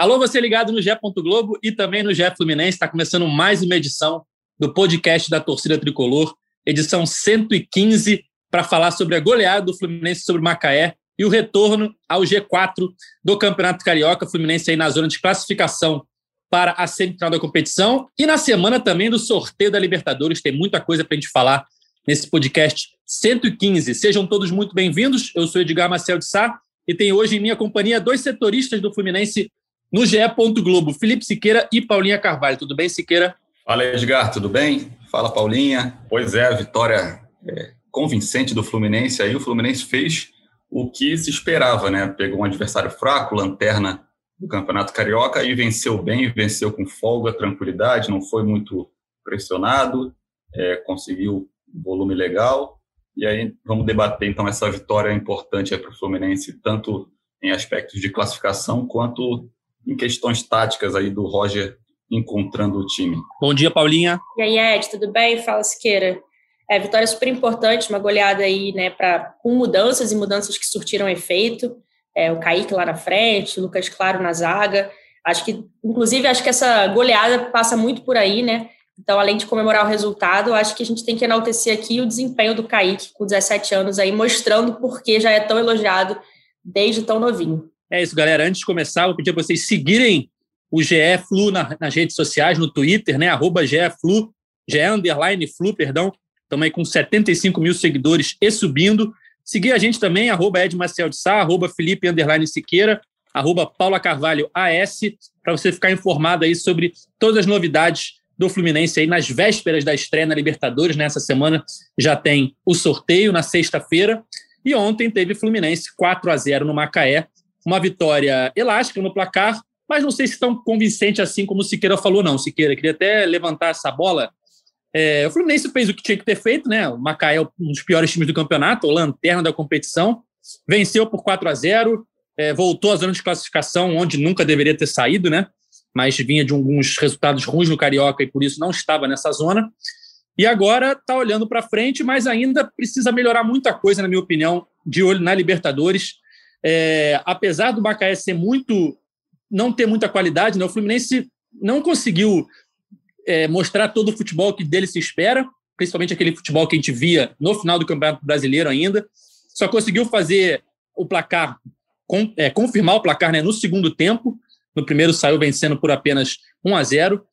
Alô, você ligado no GE. Globo e também no GE Fluminense. Está começando mais uma edição do podcast da Torcida Tricolor, edição 115, para falar sobre a goleada do Fluminense sobre o Macaé e o retorno ao G4 do Campeonato Carioca. Fluminense aí na zona de classificação para a semifinal da competição. E na semana também do sorteio da Libertadores. Tem muita coisa para a gente falar nesse podcast 115. Sejam todos muito bem-vindos. Eu sou Edgar Marcel de Sá e tenho hoje em minha companhia dois setoristas do Fluminense no GE. Globo, Felipe Siqueira e Paulinha Carvalho. Tudo bem, Siqueira? Fala, Edgar, tudo bem? Fala, Paulinha. Pois é, vitória é, convincente do Fluminense. Aí o Fluminense fez o que se esperava, né? Pegou um adversário fraco, lanterna do Campeonato Carioca e venceu bem, venceu com folga, tranquilidade, não foi muito pressionado, é, conseguiu um volume legal. E aí vamos debater então essa vitória importante para o Fluminense, tanto em aspectos de classificação quanto em questões táticas aí do Roger encontrando o time. Bom dia, Paulinha. E aí, Ed, tudo bem? Fala, Siqueira. É, vitória super importante, uma goleada aí, né, pra, com mudanças e mudanças que surtiram efeito. É, o Kaique lá na frente, o Lucas Claro na zaga. Acho que, inclusive, acho que essa goleada passa muito por aí, né? Então, além de comemorar o resultado, acho que a gente tem que enaltecer aqui o desempenho do Kaique, com 17 anos aí, mostrando por que já é tão elogiado desde tão novinho. É isso, galera. Antes de começar, eu pedir para vocês seguirem o GE Flu na, nas redes sociais, no Twitter, né? Arroba GE Flu, GE Underline Flu, perdão. Estamos aí com 75 mil seguidores e subindo. Seguir a gente também, arroba Ed Marcel de Sá, arroba Felipe Underline Siqueira, arroba Paula Carvalho AS, para você ficar informado aí sobre todas as novidades do Fluminense aí nas vésperas da estreia na Libertadores. Nessa semana já tem o sorteio na sexta-feira. E ontem teve Fluminense 4 a 0 no Macaé. Uma vitória elástica no placar, mas não sei se tão convincente assim como o Siqueira falou, não. Siqueira, queria até levantar essa bola. É, o Fluminense fez o que tinha que ter feito, né? O Macaé é um dos piores times do campeonato, o lanterna da competição. Venceu por 4 a 0 é, voltou à zona de classificação, onde nunca deveria ter saído, né? Mas vinha de alguns resultados ruins no Carioca e por isso não estava nessa zona. E agora está olhando para frente, mas ainda precisa melhorar muita coisa, na minha opinião, de olho na Libertadores. É, apesar do Macaé ser muito não ter muita qualidade, né? o Fluminense não conseguiu é, mostrar todo o futebol que dele se espera, principalmente aquele futebol que a gente via no final do Campeonato Brasileiro ainda. Só conseguiu fazer o placar, com, é, confirmar o placar né, no segundo tempo. No primeiro saiu vencendo por apenas 1 a 0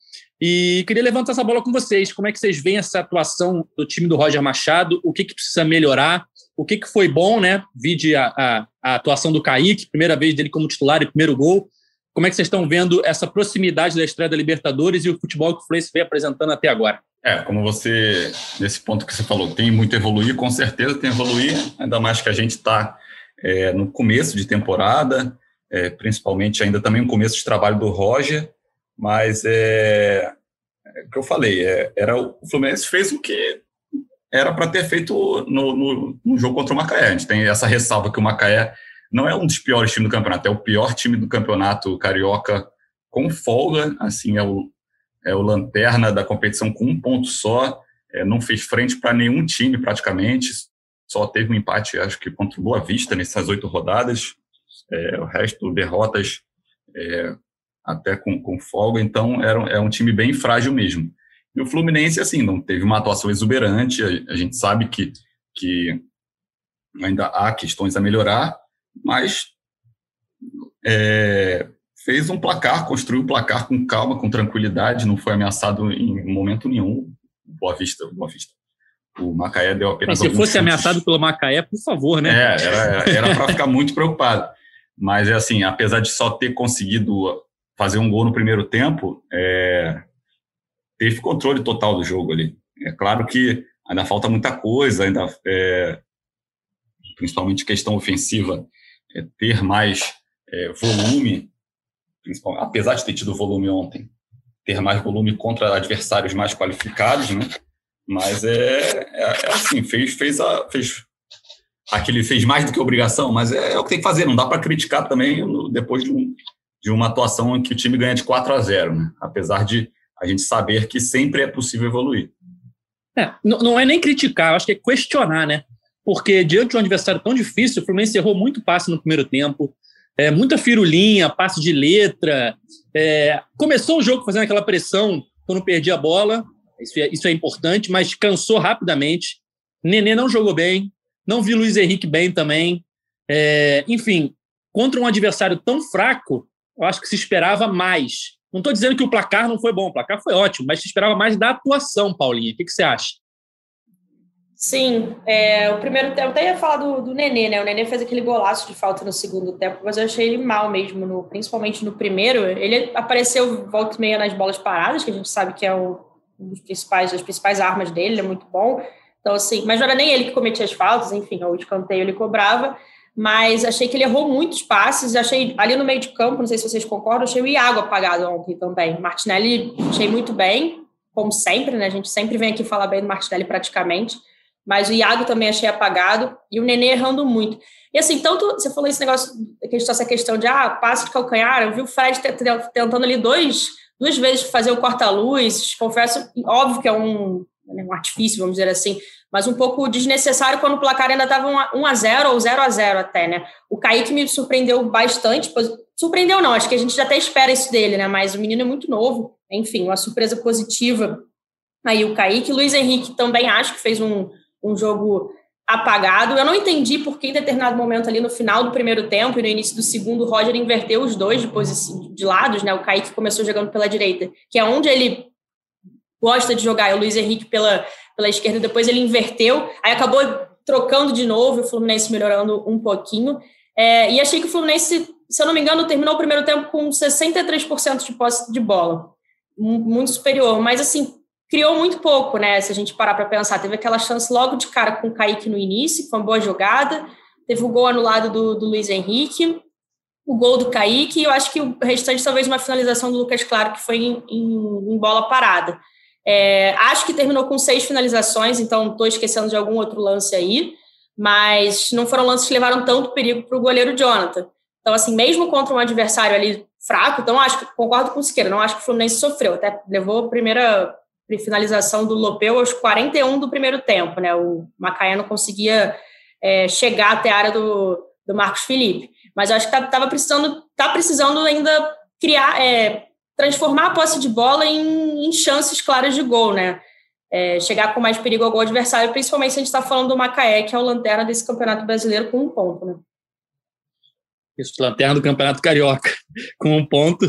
E queria levantar essa bola com vocês. Como é que vocês veem essa atuação do time do Roger Machado? O que, que precisa melhorar? O que, que foi bom, né? Vide a, a, a atuação do Kaique, primeira vez dele como titular e primeiro gol. Como é que vocês estão vendo essa proximidade da estreia da Libertadores e o futebol que o Fluminense vem apresentando até agora? É, como você, nesse ponto que você falou, tem muito a evoluir, com certeza tem a evoluir, ainda mais que a gente está é, no começo de temporada, é, principalmente ainda também no começo de trabalho do Roger, mas é, é o que eu falei, é, era o Fluminense fez o que era para ter feito no, no, no, jogo contra o Macaé. A gente tem essa ressalva que o Macaé não é um dos piores times do campeonato, é o pior time do campeonato carioca com folga, assim, é o, é o lanterna da competição com um ponto só, é, não fez frente para nenhum time praticamente, só teve um empate, acho que contra o Boa Vista nessas oito rodadas, é, o resto derrotas é, até com, com folga, então era, é um time bem frágil mesmo. E o Fluminense, assim, não teve uma atuação exuberante, a, a gente sabe que, que ainda há questões a melhorar, mas é, fez um placar, construiu o um placar com calma, com tranquilidade, não foi ameaçado em momento nenhum. Boa Vista, Boa Vista. O Macaé deu apenas. Mas se fosse chutes. ameaçado pelo Macaé, por favor, né? É, era para ficar muito preocupado. Mas é assim, apesar de só ter conseguido fazer um gol no primeiro tempo, é, teve controle total do jogo ali. É claro que ainda falta muita coisa, ainda é, principalmente questão ofensiva, é, ter mais é, volume, apesar de ter tido volume ontem, ter mais volume contra adversários mais qualificados, né? Mas é, é, é assim, fez, fez, a, fez aquele fez mais do que obrigação, mas é, é o que tem que fazer. Não dá para criticar também depois de, um, de, uma atuação em que o time ganha de 4 a 0, né? Apesar de a gente saber que sempre é possível evoluir. É, não, é nem criticar, acho que é questionar, né? Porque diante de um adversário tão difícil, o Fluminense errou muito passe no primeiro tempo, é, muita firulinha, passe de letra. É, começou o jogo fazendo aquela pressão quando perdia a bola, isso é, isso é importante, mas cansou rapidamente. Nenê não jogou bem, não vi Luiz Henrique bem também. É, enfim, contra um adversário tão fraco, eu acho que se esperava mais. Não estou dizendo que o placar não foi bom, o placar foi ótimo, mas se esperava mais da atuação, Paulinha. O que, que você acha? Sim, é, o primeiro tempo, até ia falar do, do Nenê, né? O Nenê fez aquele golaço de falta no segundo tempo, mas eu achei ele mal mesmo, no, principalmente no primeiro. Ele apareceu volta e meia nas bolas paradas, que a gente sabe que é um dos principais, das principais armas dele, ele é muito bom. Então, assim, mas não era nem ele que cometia as faltas, enfim, o escanteio ele cobrava, mas achei que ele errou muitos passes, achei ali no meio de campo, não sei se vocês concordam, achei o Iago apagado ontem também. Martinelli achei muito bem, como sempre, né? A gente sempre vem aqui falar bem do Martinelli praticamente mas o Iago também achei apagado e o Nenê errando muito. E assim, tanto você falou esse negócio, essa questão de ah, passe de calcanhar, eu vi o Fred tentando ali dois, duas vezes fazer o corta-luz, confesso, óbvio que é um, né, um artifício, vamos dizer assim, mas um pouco desnecessário quando o placar ainda estava 1 a 0 ou 0 a 0 até, né? O Kaique me surpreendeu bastante, surpreendeu não, acho que a gente já até espera isso dele, né? Mas o menino é muito novo, enfim, uma surpresa positiva aí o Kaique. Luiz Henrique também acho que fez um, um jogo apagado. Eu não entendi por que em determinado momento ali no final do primeiro tempo e no início do segundo, o Roger inverteu os dois de, de lados, né? O Kaique começou jogando pela direita, que é onde ele gosta de jogar, e o Luiz Henrique pela, pela esquerda, depois ele inverteu, aí acabou trocando de novo, o Fluminense melhorando um pouquinho. É, e achei que o Fluminense, se eu não me engano, terminou o primeiro tempo com 63% de posse de bola, muito superior. Mas, assim, criou muito pouco, né? Se a gente parar para pensar, teve aquela chance logo de cara com o Kaique no início, foi uma boa jogada, teve o gol anulado do, do Luiz Henrique, o gol do Kaique, e eu acho que o restante talvez uma finalização do Lucas Claro, que foi em, em, em bola parada. É, acho que terminou com seis finalizações, então estou esquecendo de algum outro lance aí, mas não foram lances que levaram tanto perigo para o goleiro Jonathan. Então, assim, mesmo contra um adversário ali fraco, então acho que concordo com o Siqueira, não acho que o Fluminense sofreu, até levou a primeira finalização do Lopeu aos 41 do primeiro tempo, né? O Macaé não conseguia é, chegar até a área do, do Marcos Felipe. Mas eu acho que estava tá, precisando, tá precisando ainda criar, é, transformar a posse de bola em, em chances claras de gol, né? É, chegar com mais perigo ao gol adversário, principalmente se a gente está falando do Macaé, que é o lanterna desse campeonato brasileiro com um ponto, né? Isso, lanterna do Campeonato Carioca, com um ponto.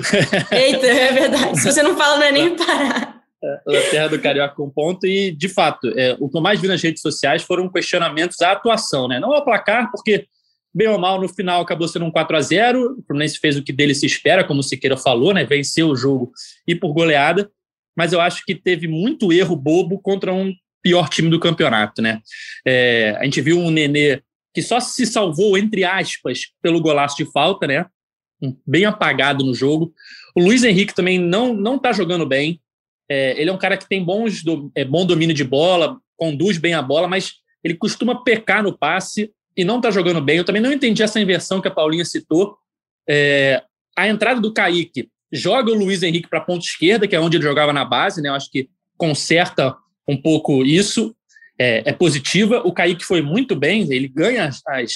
Eita, é verdade. Se você não fala, não é nem parar. Lanterna do Carioca com ponto, e de fato, é, o que eu mais vi nas redes sociais foram questionamentos à atuação, né? Não ao placar, porque, bem ou mal, no final acabou sendo um 4 a 0 O Fluminense fez o que dele se espera, como o Siqueira falou, né? Venceu o jogo e por goleada, mas eu acho que teve muito erro bobo contra um pior time do campeonato, né? É, a gente viu um Nenê que só se salvou, entre aspas, pelo golaço de falta, né? Bem apagado no jogo. O Luiz Henrique também não não está jogando bem. É, ele é um cara que tem bons do, é, bom domínio de bola, conduz bem a bola, mas ele costuma pecar no passe e não está jogando bem. Eu também não entendi essa inversão que a Paulinha citou. É, a entrada do Kaique joga o Luiz Henrique para a ponta esquerda, que é onde ele jogava na base, né? Eu acho que conserta um pouco isso. É, é positiva. O Kaique foi muito bem, ele ganha as, as,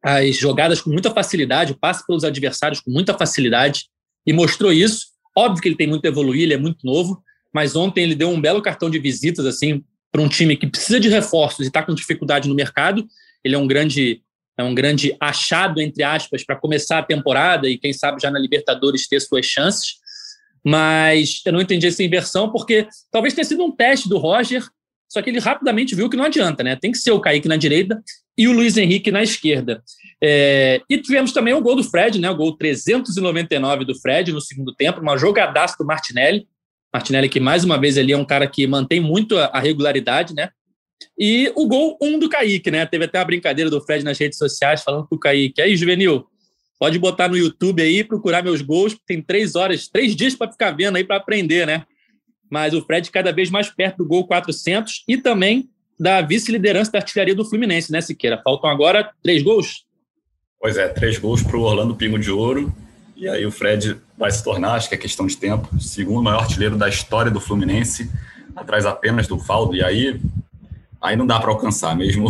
as jogadas com muita facilidade, passa pelos adversários com muita facilidade e mostrou isso. Óbvio que ele tem muito a evoluir, ele é muito novo, mas ontem ele deu um belo cartão de visitas assim para um time que precisa de reforços e está com dificuldade no mercado. Ele é um grande é um grande achado entre aspas para começar a temporada e quem sabe já na Libertadores ter suas chances. Mas eu não entendi essa inversão porque talvez tenha sido um teste do Roger, só que ele rapidamente viu que não adianta, né? Tem que ser o Kaique na direita e o Luiz Henrique na esquerda. É, e tivemos também o gol do Fred, né? O gol 399 do Fred no segundo tempo, uma jogadaça do Martinelli. Martinelli, que mais uma vez ali é um cara que mantém muito a, regularidade, né? E o gol 1 um do Kaique, né? Teve até uma brincadeira do Fred nas redes sociais falando com o Kaique. Aí, Juvenil, Pode botar no YouTube aí, procurar meus gols, tem três horas, três dias para ficar vendo aí para aprender, né? Mas o Fred cada vez mais perto do gol 400 e também da vice-liderança da artilharia do Fluminense, né, Siqueira? Faltam agora três gols? Pois é, três gols para o Orlando Pingo de Ouro. E aí o Fred vai se tornar, acho que é questão de tempo, segundo maior artilheiro da história do Fluminense, atrás apenas do Faldo. E aí, aí não dá para alcançar, mesmo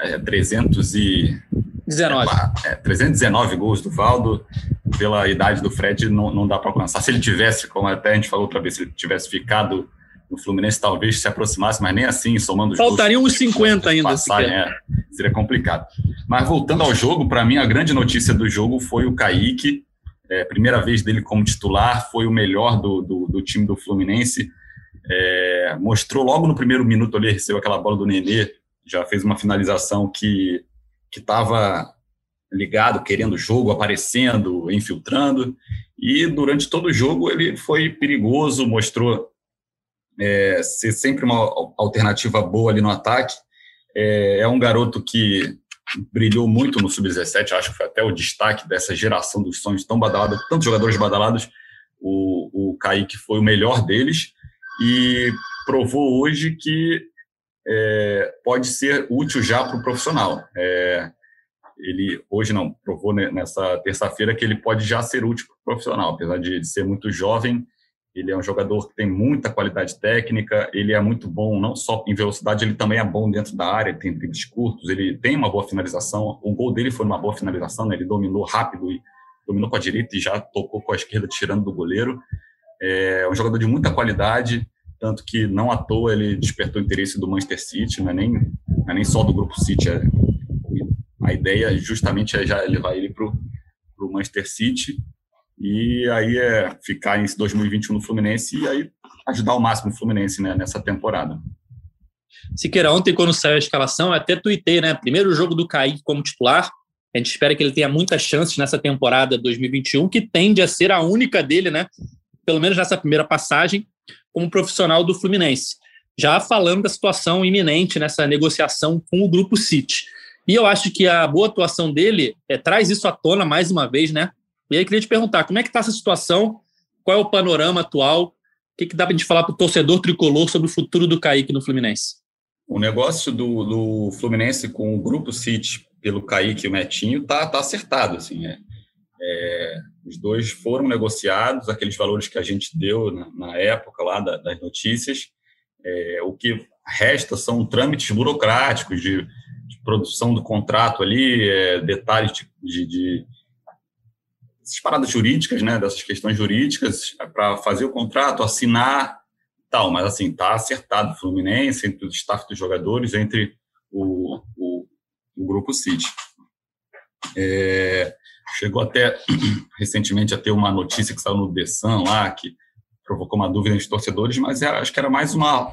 é, 300 e... 19. É, 319 gols do Valdo, pela idade do Fred, não, não dá para alcançar. Se ele tivesse, como até a gente falou outra vez, se ele tivesse ficado no Fluminense, talvez se aproximasse, mas nem assim, somando os Faltariam uns 50 ainda. Passagem, é, seria complicado. Mas voltando ao jogo, para mim, a grande notícia do jogo foi o Kaique, é, primeira vez dele como titular, foi o melhor do, do, do time do Fluminense. É, mostrou logo no primeiro minuto ali, recebeu aquela bola do Nenê, já fez uma finalização que estava ligado, querendo jogo, aparecendo, infiltrando. E durante todo o jogo ele foi perigoso, mostrou é, ser sempre uma alternativa boa ali no ataque. É, é um garoto que brilhou muito no Sub-17, acho que foi até o destaque dessa geração dos sonhos tão badalados, tantos jogadores badalados, o, o Kaique foi o melhor deles e provou hoje que é, pode ser útil já para o profissional. É, ele hoje não provou nessa terça-feira que ele pode já ser útil para o profissional, apesar de, de ser muito jovem, ele é um jogador que tem muita qualidade técnica, ele é muito bom não só em velocidade, ele também é bom dentro da área, tem dribles curtos, ele tem uma boa finalização. O gol dele foi uma boa finalização, né? ele dominou rápido e dominou com a direita e já tocou com a esquerda tirando do goleiro. É um jogador de muita qualidade, tanto que não à toa ele despertou interesse do Manchester City, não é nem, não é nem só do grupo City. É, a ideia justamente é já levar ele para o Manchester City e aí é ficar em 2021 no Fluminense e aí ajudar ao máximo o Fluminense né, nessa temporada. Siqueira, ontem quando saiu a escalação, eu até tuitei, né? Primeiro jogo do Kaique como titular. A gente espera que ele tenha muitas chances nessa temporada 2021, que tende a ser a única dele, né? Pelo menos nessa primeira passagem, como profissional do Fluminense. Já falando da situação iminente nessa negociação com o Grupo City. E eu acho que a boa atuação dele é, traz isso à tona mais uma vez, né? E aí, queria te perguntar, como é que está essa situação? Qual é o panorama atual? O que, que dá para a gente falar para o torcedor tricolor sobre o futuro do Kaique no Fluminense? O negócio do, do Fluminense com o Grupo City pelo Kaique e o Metinho tá, tá acertado, assim, é, é, os dois foram negociados, aqueles valores que a gente deu na, na época lá da, das notícias, é, o que resta são trâmites burocráticos de, de produção do contrato ali, é, detalhes de, de, de essas paradas jurídicas, né, dessas questões jurídicas, para fazer o contrato, assinar tal, mas assim, tá acertado o Fluminense, entre o staff dos jogadores, entre o, o, o Grupo City. É, chegou até recentemente a ter uma notícia que saiu no Dessan lá, que provocou uma dúvida entre torcedores, mas era, acho que era mais uma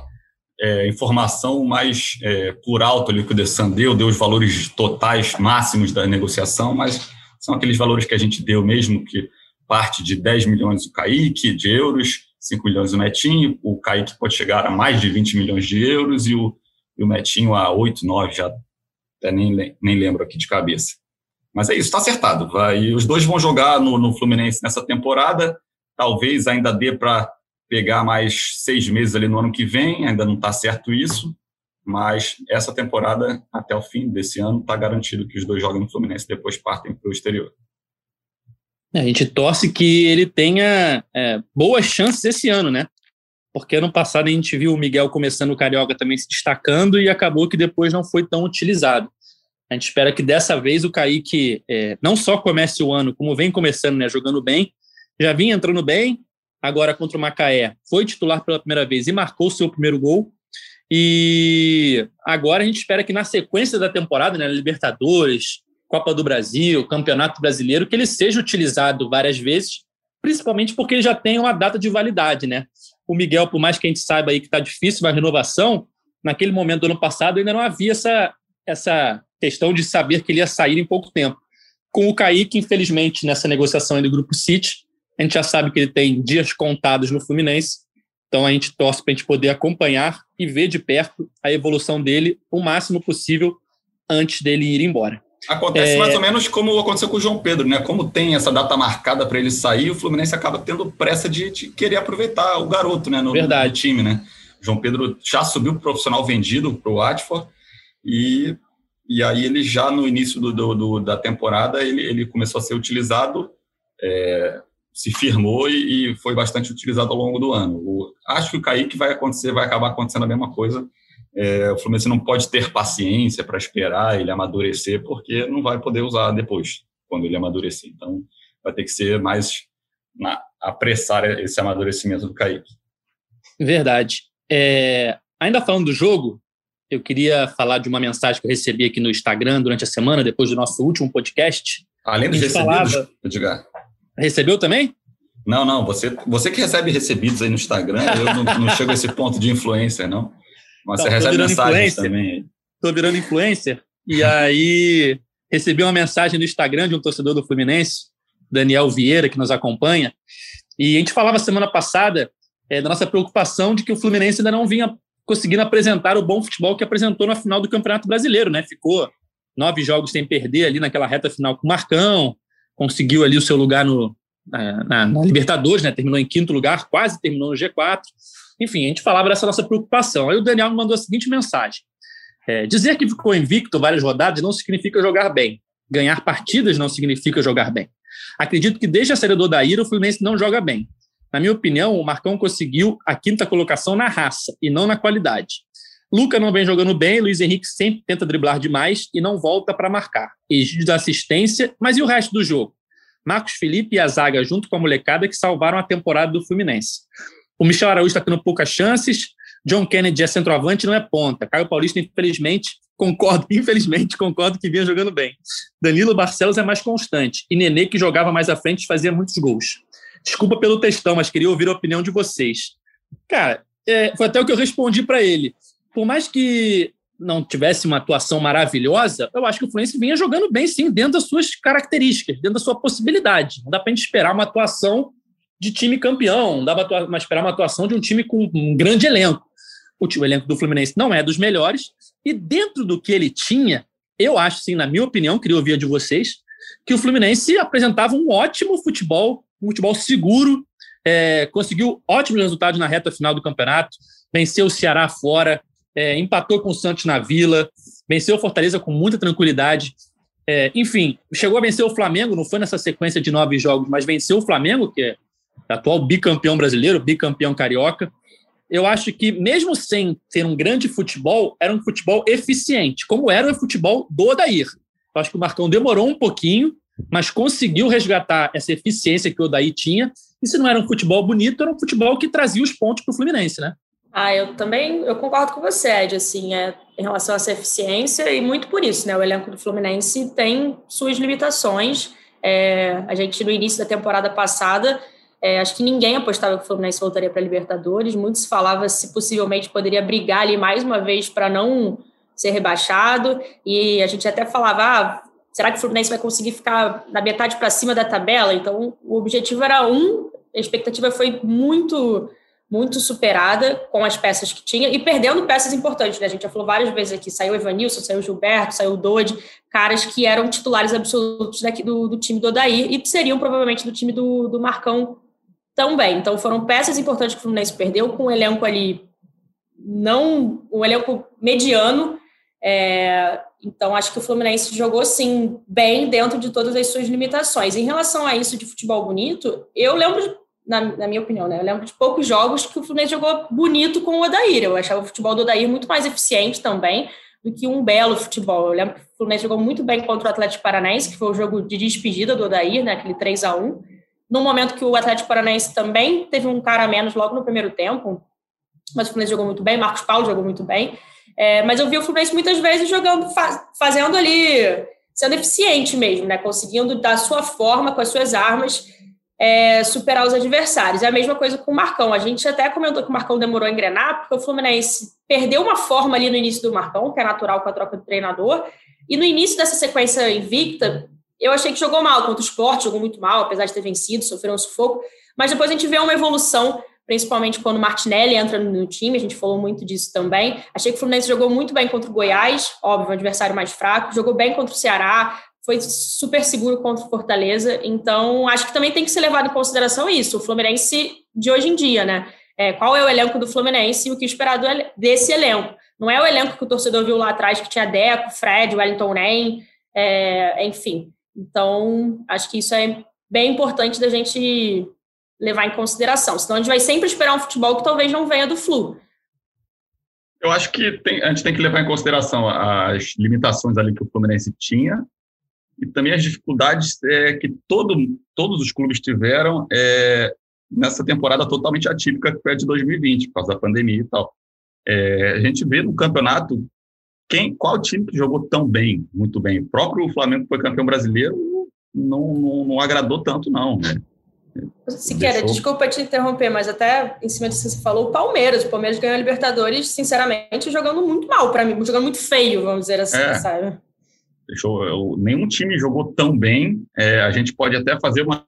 é, informação mais é, por alto ali que o Dessan deu, deu os valores totais máximos da negociação, mas são aqueles valores que a gente deu mesmo, que parte de 10 milhões o Kaique, de euros, 5 milhões o Metinho, o Kaique pode chegar a mais de 20 milhões de euros e o, e o Metinho a 8, 9, já até nem, nem lembro aqui de cabeça. Mas é isso, está acertado. Vai, os dois vão jogar no, no Fluminense nessa temporada, talvez ainda dê para pegar mais seis meses ali no ano que vem, ainda não está certo isso, mas essa temporada, até o fim desse ano, está garantido que os dois jogam no Fluminense depois partem para o exterior. A gente torce que ele tenha é, boas chances esse ano, né? Porque ano passado a gente viu o Miguel começando o Carioca também se destacando e acabou que depois não foi tão utilizado. A gente espera que dessa vez o Kaique é, não só comece o ano, como vem começando, né, jogando bem, já vinha entrando bem, agora contra o Macaé foi titular pela primeira vez e marcou o seu primeiro gol. E agora a gente espera que na sequência da temporada, né, Libertadores, Copa do Brasil, Campeonato Brasileiro, que ele seja utilizado várias vezes, principalmente porque ele já tem uma data de validade, né? O Miguel, por mais que a gente saiba aí que está difícil uma renovação, naquele momento do ano passado ainda não havia essa, essa questão de saber que ele ia sair em pouco tempo. Com o Kaique, infelizmente, nessa negociação do Grupo City, a gente já sabe que ele tem dias contados no Fluminense, então a gente torce para a gente poder acompanhar e ver de perto a evolução dele o máximo possível antes dele ir embora. Acontece é... mais ou menos como aconteceu com o João Pedro, né? Como tem essa data marcada para ele sair, o Fluminense acaba tendo pressa de, de querer aproveitar o garoto, né? No, Verdade. no time, né? O João Pedro já subiu para o profissional vendido para o Watford e, e aí ele já no início do, do, do da temporada ele, ele começou a ser utilizado, é, se firmou e, e, foi bastante utilizado ao longo do ano. O, acho que o Kaique vai acontecer, vai acabar acontecendo a mesma coisa é, o Fluminense não pode ter paciência para esperar ele amadurecer, porque não vai poder usar depois, quando ele amadurecer. Então, vai ter que ser mais na, apressar esse amadurecimento do Kaique. Verdade. É, ainda falando do jogo, eu queria falar de uma mensagem que eu recebi aqui no Instagram durante a semana, depois do nosso último podcast. Além dos recebidos, falava... Edgar. Recebeu também? Não, não, você, você que recebe recebidos aí no Instagram, eu não, não chego a esse ponto de influência, não. Mas então, você recebe mensagens também. Estou virando influencer. E aí recebi uma mensagem no Instagram de um torcedor do Fluminense, Daniel Vieira, que nos acompanha. E a gente falava semana passada é, da nossa preocupação de que o Fluminense ainda não vinha conseguindo apresentar o bom futebol que apresentou na final do Campeonato Brasileiro, né? Ficou nove jogos sem perder ali naquela reta final com o Marcão, conseguiu ali o seu lugar no, na, na, Libertadores, né? Terminou em quinto lugar, quase terminou no G4. Enfim, a gente falava dessa nossa preocupação. Aí o Daniel me mandou a seguinte mensagem: é, dizer que ficou invicto várias rodadas não significa jogar bem. Ganhar partidas não significa jogar bem. Acredito que desde a saída do Odair, o Fluminense não joga bem. Na minha opinião, o Marcão conseguiu a quinta colocação na raça e não na qualidade. Luca não vem jogando bem, Luiz Henrique sempre tenta driblar demais e não volta para marcar. Egídio da assistência, mas e o resto do jogo? Marcos Felipe e a zaga, junto com a molecada, que salvaram a temporada do Fluminense. O Michel Araújo está tendo poucas chances. John Kennedy é centroavante, não é ponta. Caio Paulista, infelizmente, concordo, infelizmente, concordo que vinha jogando bem. Danilo Barcelos é mais constante. E Nenê, que jogava mais à frente, fazia muitos gols. Desculpa pelo textão, mas queria ouvir a opinião de vocês. Cara, é, foi até o que eu respondi para ele. Por mais que não tivesse uma atuação maravilhosa, eu acho que o Fluminense vinha jogando bem, sim, dentro das suas características, dentro da sua possibilidade. Não dá para a gente esperar uma atuação de time campeão, não dava para esperar uma atuação de um time com um grande elenco. O, time, o elenco do Fluminense não é dos melhores, e dentro do que ele tinha, eu acho, sim, na minha opinião, queria ouvir a de vocês, que o Fluminense apresentava um ótimo futebol, um futebol seguro, é, conseguiu ótimos resultados na reta final do campeonato, venceu o Ceará fora, é, empatou com o Santos na Vila, venceu o Fortaleza com muita tranquilidade. É, enfim, chegou a vencer o Flamengo, não foi nessa sequência de nove jogos, mas venceu o Flamengo, que é atual bicampeão brasileiro, bicampeão carioca. Eu acho que, mesmo sem ter um grande futebol, era um futebol eficiente, como era o futebol do Odair. Eu acho que o Marcão demorou um pouquinho, mas conseguiu resgatar essa eficiência que o Odair tinha. E se não era um futebol bonito, era um futebol que trazia os pontos para o Fluminense, né? Ah, eu também eu concordo com você, Ed, assim, é, em relação a essa eficiência, e muito por isso, né? O elenco do Fluminense tem suas limitações. É, a gente, no início da temporada passada, é, acho que ninguém apostava que o Fluminense voltaria para a Libertadores. Muitos falavam se possivelmente poderia brigar ali mais uma vez para não ser rebaixado. E a gente até falava: ah, será que o Fluminense vai conseguir ficar na metade para cima da tabela? Então, o objetivo era um, a expectativa foi muito muito superada com as peças que tinha e perdendo peças importantes, né? A gente já falou várias vezes aqui, saiu o Evanilson, saiu o Gilberto, saiu o caras que eram titulares absolutos daqui do, do time do Odair e seriam provavelmente do time do, do Marcão também. Então foram peças importantes que o Fluminense perdeu, com um elenco ali não um elenco mediano. É, então acho que o Fluminense jogou sim bem dentro de todas as suas limitações. Em relação a isso de futebol bonito, eu lembro na, na, minha opinião, né? Eu lembro de poucos jogos que o Fluminense jogou bonito com o Odair. Eu achava o futebol do Odair muito mais eficiente também do que um belo futebol. Eu lembro que o Fluminense jogou muito bem contra o Atlético Paranaense, que foi o jogo de despedida do Odair, né? Aquele 3 a 1 no momento que o Atlético Paranaense também teve um cara a menos logo no primeiro tempo, mas o Fluminense jogou muito bem, Marcos Paulo jogou muito bem. É, mas eu vi o Fluminense muitas vezes jogando, fazendo ali, sendo eficiente mesmo, né? Conseguindo, da sua forma, com as suas armas, é, superar os adversários. É a mesma coisa com o Marcão. A gente até comentou que o Marcão demorou a engrenar, porque o Fluminense perdeu uma forma ali no início do Marcão, que é natural com a troca do treinador, e no início dessa sequência invicta, eu achei que jogou mal contra o esporte, jogou muito mal, apesar de ter vencido, sofreu um sufoco. Mas depois a gente vê uma evolução, principalmente quando o Martinelli entra no time, a gente falou muito disso também. Achei que o Fluminense jogou muito bem contra o Goiás, óbvio, um adversário mais fraco, jogou bem contra o Ceará, foi super seguro contra o Fortaleza, então acho que também tem que ser levado em consideração isso, o Fluminense de hoje em dia, né? É, qual é o elenco do Fluminense e o que esperar desse elenco. Não é o elenco que o torcedor viu lá atrás, que tinha Deco, Fred, Wellington Nem, é, enfim. Então, acho que isso é bem importante da gente levar em consideração. Senão a gente vai sempre esperar um futebol que talvez não venha do Flu. Eu acho que tem, a gente tem que levar em consideração as limitações ali que o Fluminense tinha e também as dificuldades é, que todo, todos os clubes tiveram é, nessa temporada totalmente atípica que foi a de 2020, por causa da pandemia e tal. É, a gente vê no campeonato quem, qual time que jogou tão bem, muito bem. O próprio Flamengo foi campeão brasileiro, não, não, não agradou tanto, não. Né? Siqueira, Deixou... desculpa te interromper, mas até em cima disso que você falou, o Palmeiras. O Palmeiras ganhou a Libertadores, sinceramente, jogando muito mal para mim, jogando muito feio, vamos dizer assim, é. sabe? Deixou, nenhum time jogou tão bem. É, a gente pode até fazer uma,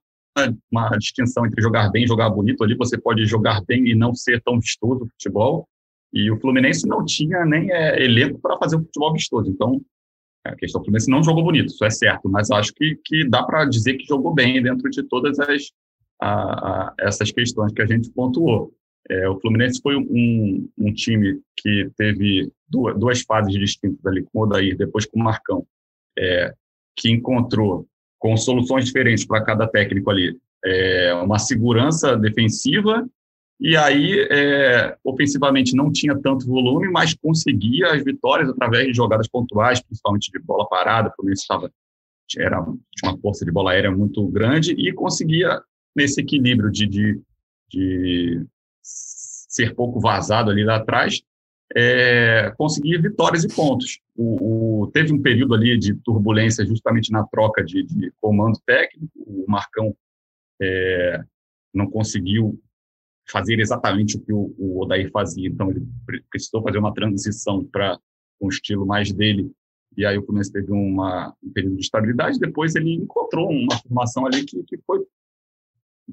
uma distinção entre jogar bem e jogar bonito ali. Você pode jogar bem e não ser tão vistoso o futebol. E o Fluminense não tinha nem é, elenco para fazer um futebol vistoso. Então, a questão do Fluminense não jogou bonito, isso é certo, mas acho que, que dá para dizer que jogou bem dentro de todas as, a, a, essas questões que a gente pontuou. É, o Fluminense foi um, um time que teve duas, duas fases distintas ali com o Odair, depois com o Marcão, é, que encontrou com soluções diferentes para cada técnico ali, é, uma segurança defensiva e aí, é, ofensivamente, não tinha tanto volume, mas conseguia as vitórias através de jogadas pontuais, principalmente de bola parada, o Fluminense estava, era, tinha uma força de bola aérea muito grande e conseguia, nesse equilíbrio de, de, de ser pouco vazado ali lá atrás, é, conseguir vitórias e pontos. O, o, teve um período ali de turbulência justamente na troca de, de comando técnico, o Marcão é, não conseguiu fazer exatamente o que o, o Odair fazia. Então, ele precisou fazer uma transição para um estilo mais dele. E aí o Fluminense teve uma, um período de estabilidade. Depois ele encontrou uma formação ali que, que foi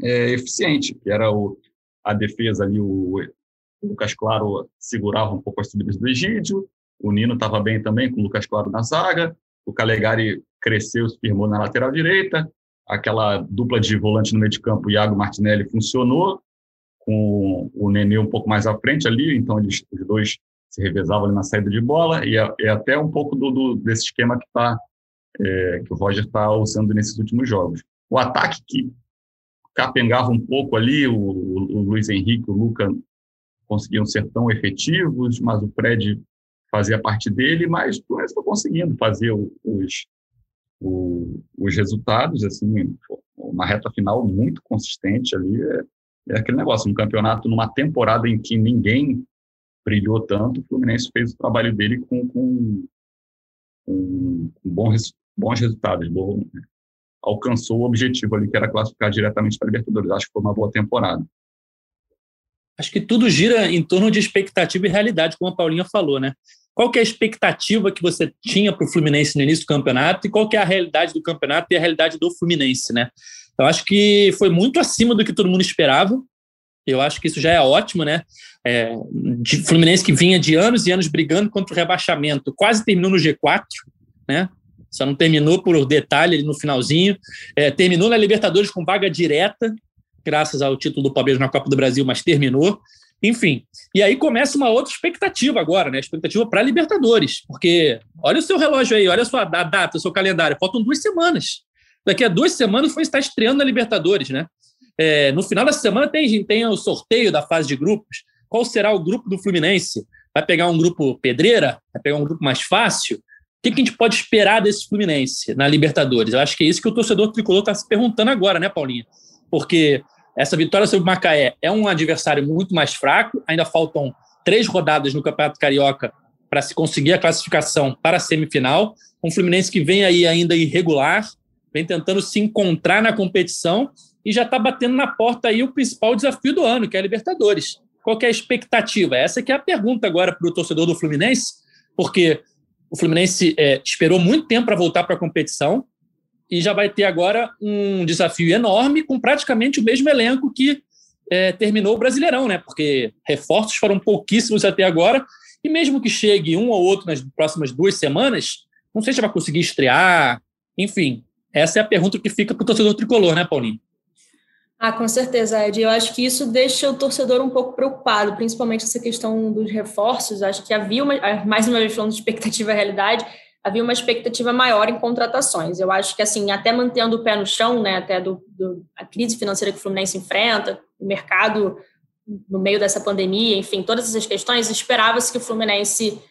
é, eficiente, que era o, a defesa ali, o, o Lucas Claro segurava um pouco as subidas do Egídio, o Nino estava bem também com o Lucas Claro na zaga, o Calegari cresceu, se firmou na lateral direita, aquela dupla de volante no meio de campo, Iago Martinelli, funcionou, com o Nenê um pouco mais à frente ali, então eles, os dois se revezavam ali na saída de bola, e é até um pouco do, do, desse esquema que, tá, é, que o Roger está usando nesses últimos jogos. O ataque que capengava um pouco ali, o, o, Luiz Henrique, o Luca conseguiam ser tão efetivos, mas o Fred fazia parte dele, mas o está conseguindo fazer os, os, os resultados, assim, uma reta final muito consistente ali, é, é aquele negócio, um campeonato numa temporada em que ninguém brilhou tanto, o Fluminense fez o trabalho dele com, com, com bons, bons resultados, bom, alcançou o objetivo ali, que era classificar diretamente para a Libertadores. Acho que foi uma boa temporada. Acho que tudo gira em torno de expectativa e realidade, como a Paulinha falou, né? Qual que é a expectativa que você tinha para o Fluminense no início do campeonato e qual que é a realidade do campeonato e a realidade do Fluminense, né? Eu acho que foi muito acima do que todo mundo esperava. Eu acho que isso já é ótimo, né? É, de Fluminense que vinha de anos e anos brigando contra o rebaixamento, quase terminou no G4, né? Só não terminou por detalhe ali no finalzinho. É, terminou na Libertadores com vaga direta, graças ao título do Palmeiras na Copa do Brasil, mas terminou. Enfim, e aí começa uma outra expectativa agora, né? Expectativa para Libertadores, porque olha o seu relógio aí, olha a sua data, o seu calendário, faltam duas semanas. Daqui a duas semanas foi estar estreando na Libertadores, né? É, no final da semana tem, tem o sorteio da fase de grupos. Qual será o grupo do Fluminense? Vai pegar um grupo pedreira? Vai pegar um grupo mais fácil? O que, que a gente pode esperar desse Fluminense na Libertadores? Eu acho que é isso que o torcedor tricolor está se perguntando agora, né, Paulinha? Porque essa vitória sobre o Macaé é um adversário muito mais fraco, ainda faltam três rodadas no Campeonato Carioca para se conseguir a classificação para a semifinal. Um Fluminense que vem aí ainda irregular, vem tentando se encontrar na competição e já está batendo na porta aí o principal desafio do ano, que é a Libertadores. Qual é a expectativa? Essa que é a pergunta agora para o torcedor do Fluminense, porque o Fluminense é, esperou muito tempo para voltar para a competição e já vai ter agora um desafio enorme com praticamente o mesmo elenco que é, terminou o Brasileirão, né? Porque reforços foram pouquíssimos até agora, e mesmo que chegue um ou outro nas próximas duas semanas, não sei se vai conseguir estrear. Enfim, essa é a pergunta que fica para o torcedor tricolor, né, Paulinho? Ah, com certeza, Ed. Eu acho que isso deixa o torcedor um pouco preocupado, principalmente essa questão dos reforços. Acho que havia, uma, mais uma vez falando de expectativa realidade, havia uma expectativa maior em contratações. Eu acho que, assim, até mantendo o pé no chão, né, até do, do a crise financeira que o Fluminense enfrenta, o mercado no meio dessa pandemia, enfim, todas essas questões, esperava-se que o Fluminense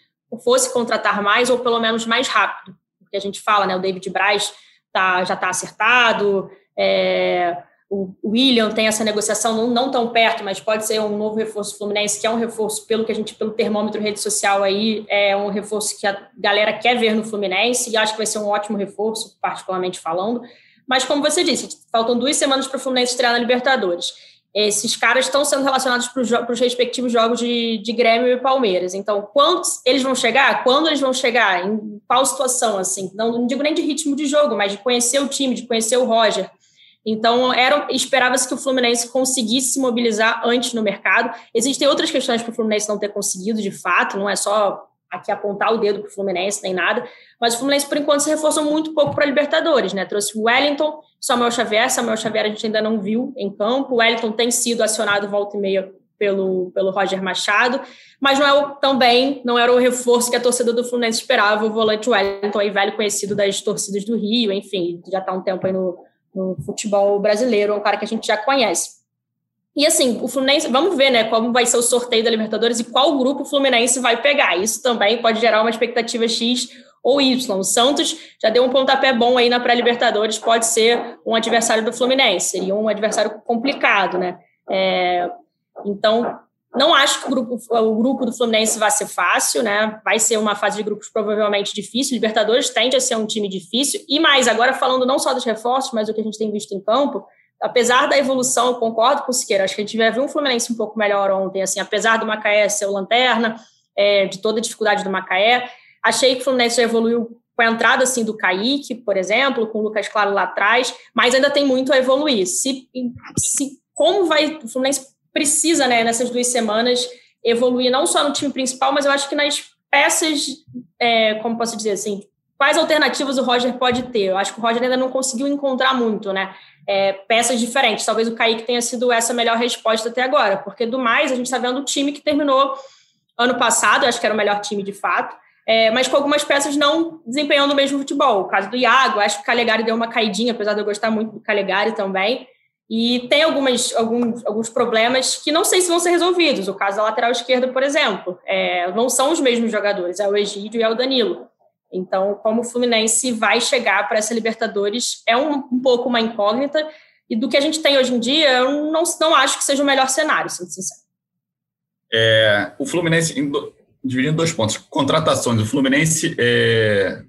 fosse contratar mais ou pelo menos mais rápido. Porque a gente fala, né, o David Braz tá, já está acertado, é, o William tem essa negociação não, não, tão perto, mas pode ser um novo reforço Fluminense, que é um reforço pelo que a gente, pelo termômetro rede social aí, é um reforço que a galera quer ver no Fluminense, e acho que vai ser um ótimo reforço, particularmente falando. Mas, como você disse, faltam duas semanas para o Fluminense estrear na Libertadores. Esses caras estão sendo relacionados para os respectivos jogos de, de Grêmio e Palmeiras. Então, quantos eles vão chegar? Quando eles vão chegar? Em qual situação? Assim, não, não digo nem de ritmo de jogo, mas de conhecer o time, de conhecer o Roger então, esperava-se que o Fluminense conseguisse se mobilizar antes no mercado. Existem outras questões para o Fluminense não ter conseguido, de fato, não é só aqui apontar o dedo para o Fluminense, nem nada. Mas o Fluminense, por enquanto, se reforçou muito pouco para a Libertadores, né? Trouxe o Wellington, Samuel Xavier. Samuel Xavier a gente ainda não viu em campo. O Wellington tem sido acionado volta e meia pelo, pelo Roger Machado, mas não é também não era o reforço que a torcida do Fluminense esperava, o volante Wellington, aí velho conhecido das torcidas do Rio, enfim, já está um tempo aí no, no futebol brasileiro, um cara que a gente já conhece. E assim, o Fluminense, vamos ver, né, como vai ser o sorteio da Libertadores e qual grupo o Fluminense vai pegar. Isso também pode gerar uma expectativa X ou Y. O Santos já deu um pontapé bom aí na pré-Libertadores, pode ser um adversário do Fluminense, seria um adversário complicado, né? É, então, não acho que o grupo, o grupo do Fluminense vai ser fácil, né? Vai ser uma fase de grupos provavelmente difícil. Libertadores tende a ser um time difícil. E mais, agora falando não só dos reforços, mas do que a gente tem visto em campo, apesar da evolução, eu concordo com o Siqueira, acho que a gente vai ver um Fluminense um pouco melhor ontem, assim, apesar do Macaé ser o lanterna, é, de toda a dificuldade do Macaé. Achei que o Fluminense evoluiu com a entrada assim do Kaique, por exemplo, com o Lucas Claro lá atrás, mas ainda tem muito a evoluir. Se, se como vai o Fluminense precisa, né, nessas duas semanas, evoluir não só no time principal, mas eu acho que nas peças, é, como posso dizer assim, quais alternativas o Roger pode ter? Eu acho que o Roger ainda não conseguiu encontrar muito, né? É, peças diferentes. Talvez o Kaique tenha sido essa melhor resposta até agora, porque do mais, a gente está vendo o time que terminou ano passado, acho que era o melhor time de fato, é, mas com algumas peças não desempenhando o mesmo futebol. O caso do Iago, acho que o Calegari deu uma caidinha, apesar de eu gostar muito do Calegari também. E tem algumas, alguns, alguns problemas que não sei se vão ser resolvidos. O caso da lateral esquerda, por exemplo, é, não são os mesmos jogadores, é o Egídio e é o Danilo. Então, como o Fluminense vai chegar para essa Libertadores é um, um, pouco uma incógnita. E do que a gente tem hoje em dia, eu não, não acho que seja o melhor cenário, sendo sincero. É, o Fluminense, dividindo dois pontos, contratações. O Fluminense é,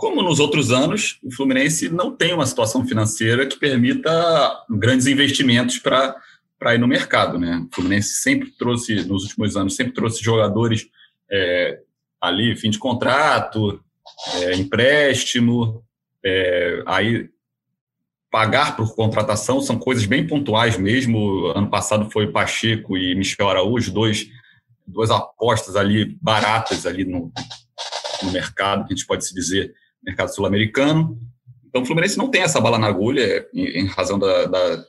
como nos outros anos, o Fluminense não tem uma situação financeira que permita grandes investimentos para para ir no mercado, né? O Fluminense sempre trouxe, nos últimos anos, sempre trouxe jogadores é, ali, fim de contrato, é, empréstimo, é, aí pagar por contratação são coisas bem pontuais mesmo. Ano passado foi Pacheco e Michel Araújo, dois, duas apostas ali baratas ali no, no mercado, que a gente pode se dizer, mercado sul-americano. Então, o Fluminense não tem essa bala na agulha em, em razão da, da,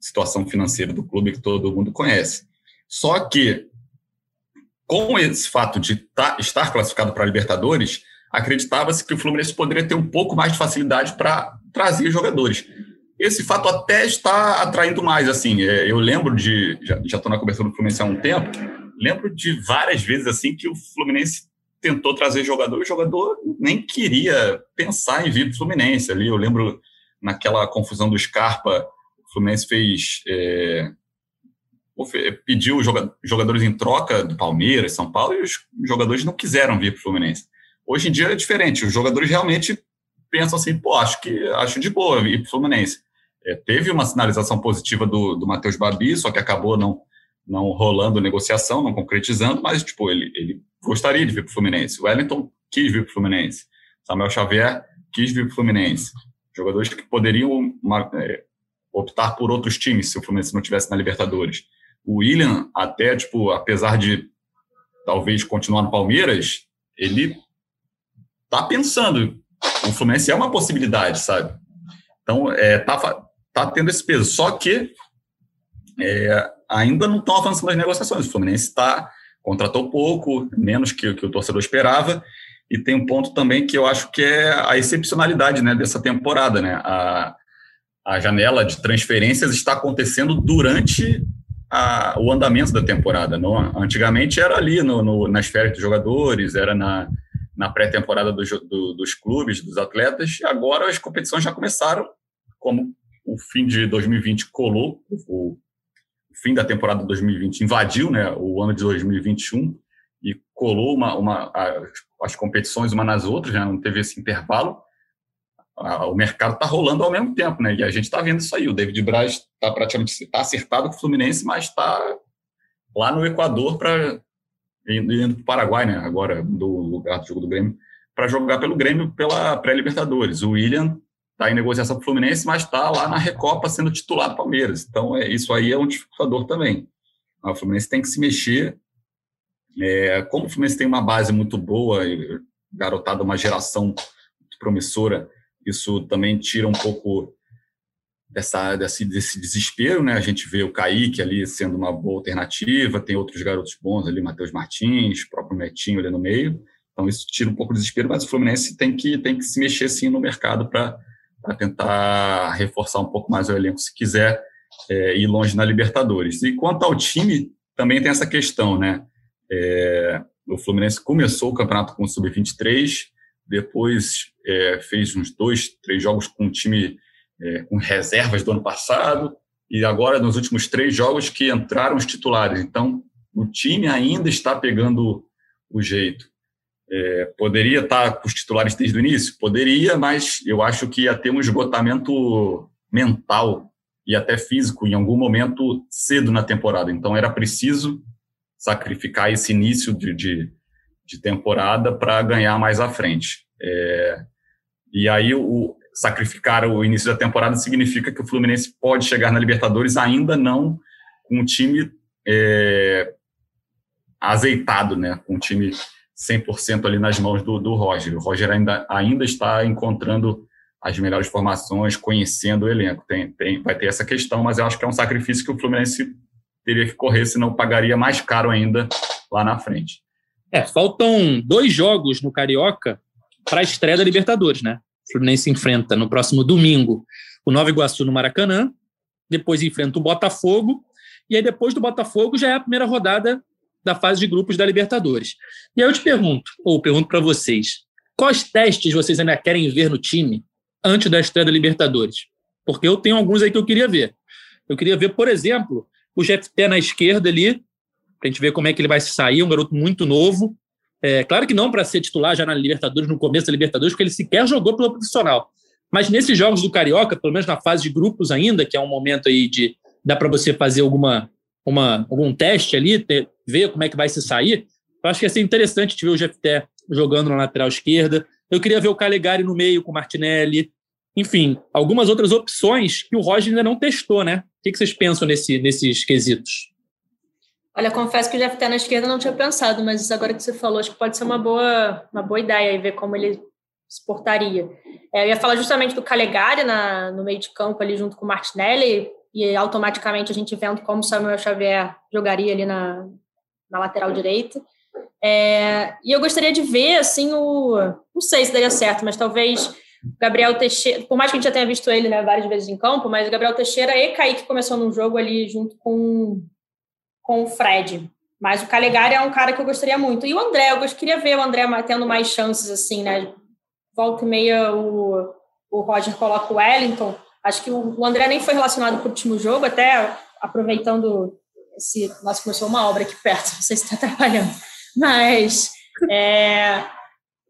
situação financeira do clube que todo mundo conhece. Só que, com esse fato de tá, estar classificado para a Libertadores, acreditava-se que o Fluminense poderia ter um pouco mais de facilidade para trazer jogadores. Esse fato até está atraindo mais, assim, é, eu lembro de, já estou na cobertura do Fluminense há um tempo, lembro de várias vezes, assim, que o Fluminense tentou trazer jogador, o jogador nem queria pensar em vir para o Fluminense. Ali eu lembro naquela confusão do Scarpa, o Fluminense fez. É, pediu jogadores em troca do Palmeiras, São Paulo, e os jogadores não quiseram vir para o Fluminense. Hoje em dia é diferente, os jogadores realmente pensam assim, pô, acho que acho de boa ir para o Fluminense. É, teve uma sinalização positiva do, do Matheus Babi, só que acabou não, não rolando negociação, não concretizando, mas tipo, ele, ele gostaria de vir para o Fluminense. O Wellington quis vir para o Fluminense. Samuel Xavier quis vir para o Fluminense. Jogadores que poderiam é, optar por outros times se o Fluminense não tivesse na Libertadores. O William, até, tipo, apesar de talvez continuar no Palmeiras, ele tá pensando. O Fluminense é uma possibilidade, sabe? Então, é, tá, tá tendo esse peso. Só que é, ainda não estão avançando as negociações. O Fluminense está contratou pouco, menos que, que o torcedor esperava, e tem um ponto também que eu acho que é a excepcionalidade né, dessa temporada. Né? A, a janela de transferências está acontecendo durante a, o andamento da temporada. Não, antigamente era ali no, no, nas férias dos jogadores, era na, na pré-temporada do, do, dos clubes, dos atletas, agora as competições já começaram, como o fim de 2020 colou, o, fim da temporada de 2020 invadiu né, o ano de 2021 e colou uma, uma, as competições uma nas outras, né, não teve esse intervalo. O mercado está rolando ao mesmo tempo, né? E a gente está vendo isso aí. O David Braz está praticamente tá acertado com o Fluminense, mas está lá no Equador para indo para o Paraguai, né? Agora do lugar do jogo do Grêmio para jogar pelo Grêmio pela pré-Libertadores. O William está em negociação com o Fluminense, mas está lá na Recopa sendo titular do Palmeiras. Então, é, isso aí é um dificultador também. O Fluminense tem que se mexer. É, como o Fluminense tem uma base muito boa, garotada, uma geração promissora, isso também tira um pouco dessa, desse, desse desespero, né? A gente vê o Kaique ali sendo uma boa alternativa, tem outros garotos bons ali, Matheus Martins, próprio Netinho ali no meio. Então isso tira um pouco de desespero, mas o Fluminense tem que, tem que se mexer sim no mercado para para tentar reforçar um pouco mais o elenco se quiser é, ir longe na Libertadores. E quanto ao time, também tem essa questão, né? É, o Fluminense começou o campeonato com o Sub-23, depois é, fez uns dois, três jogos com o time é, com reservas do ano passado, e agora nos últimos três jogos que entraram os titulares. Então, o time ainda está pegando o jeito. É, poderia estar com os titulares desde o início? Poderia, mas eu acho que ia ter um esgotamento mental e até físico em algum momento cedo na temporada. Então era preciso sacrificar esse início de, de, de temporada para ganhar mais à frente. É, e aí o sacrificar o início da temporada significa que o Fluminense pode chegar na Libertadores ainda não com um time é, azeitado, né? Com um time 100% ali nas mãos do, do Roger. O Roger ainda, ainda está encontrando as melhores formações, conhecendo o elenco. Tem, tem, vai ter essa questão, mas eu acho que é um sacrifício que o Fluminense teria que correr, senão pagaria mais caro ainda lá na frente. É, faltam dois jogos no Carioca para a estreia da Libertadores, né? O Fluminense enfrenta no próximo domingo o Nova Iguaçu no Maracanã, depois enfrenta o Botafogo, e aí depois do Botafogo já é a primeira rodada da fase de grupos da Libertadores. E aí eu te pergunto, ou pergunto para vocês, quais testes vocês ainda querem ver no time antes da estreia da Libertadores? Porque eu tenho alguns aí que eu queria ver. Eu queria ver, por exemplo, o GFT na esquerda ali, para a gente ver como é que ele vai sair, um garoto muito novo. É, claro que não para ser titular já na Libertadores, no começo da Libertadores, porque ele sequer jogou pelo profissional. Mas nesses jogos do Carioca, pelo menos na fase de grupos ainda, que é um momento aí de dá para você fazer alguma uma, algum teste ali, ter, ver como é que vai se sair, eu acho que ia ser interessante te ver o GFT jogando na lateral esquerda. Eu queria ver o Calegari no meio com o Martinelli. Enfim, algumas outras opções que o Roger ainda não testou, né? O que vocês pensam nesse, nesses quesitos? Olha, confesso que o GFT na esquerda não tinha pensado, mas agora que você falou, acho que pode ser uma boa, uma boa ideia e ver como ele se portaria. É, eu ia falar justamente do Calegari na, no meio de campo ali junto com o Martinelli, e automaticamente a gente vendo como Samuel Xavier jogaria ali na, na lateral direita. É, e eu gostaria de ver, assim, o. Não sei se daria certo, mas talvez Gabriel Teixeira, por mais que a gente já tenha visto ele né, várias vezes em campo, mas o Gabriel Teixeira e Kaique começou num jogo ali junto com, com o Fred. Mas o Calegari é um cara que eu gostaria muito. E o André, eu queria ver o André tendo mais chances, assim, né? Volta e meia o, o Roger coloca o Wellington. Acho que o André nem foi relacionado para o último jogo, até aproveitando esse. Nossa, começou uma obra aqui perto, não sei se está trabalhando. Mas é,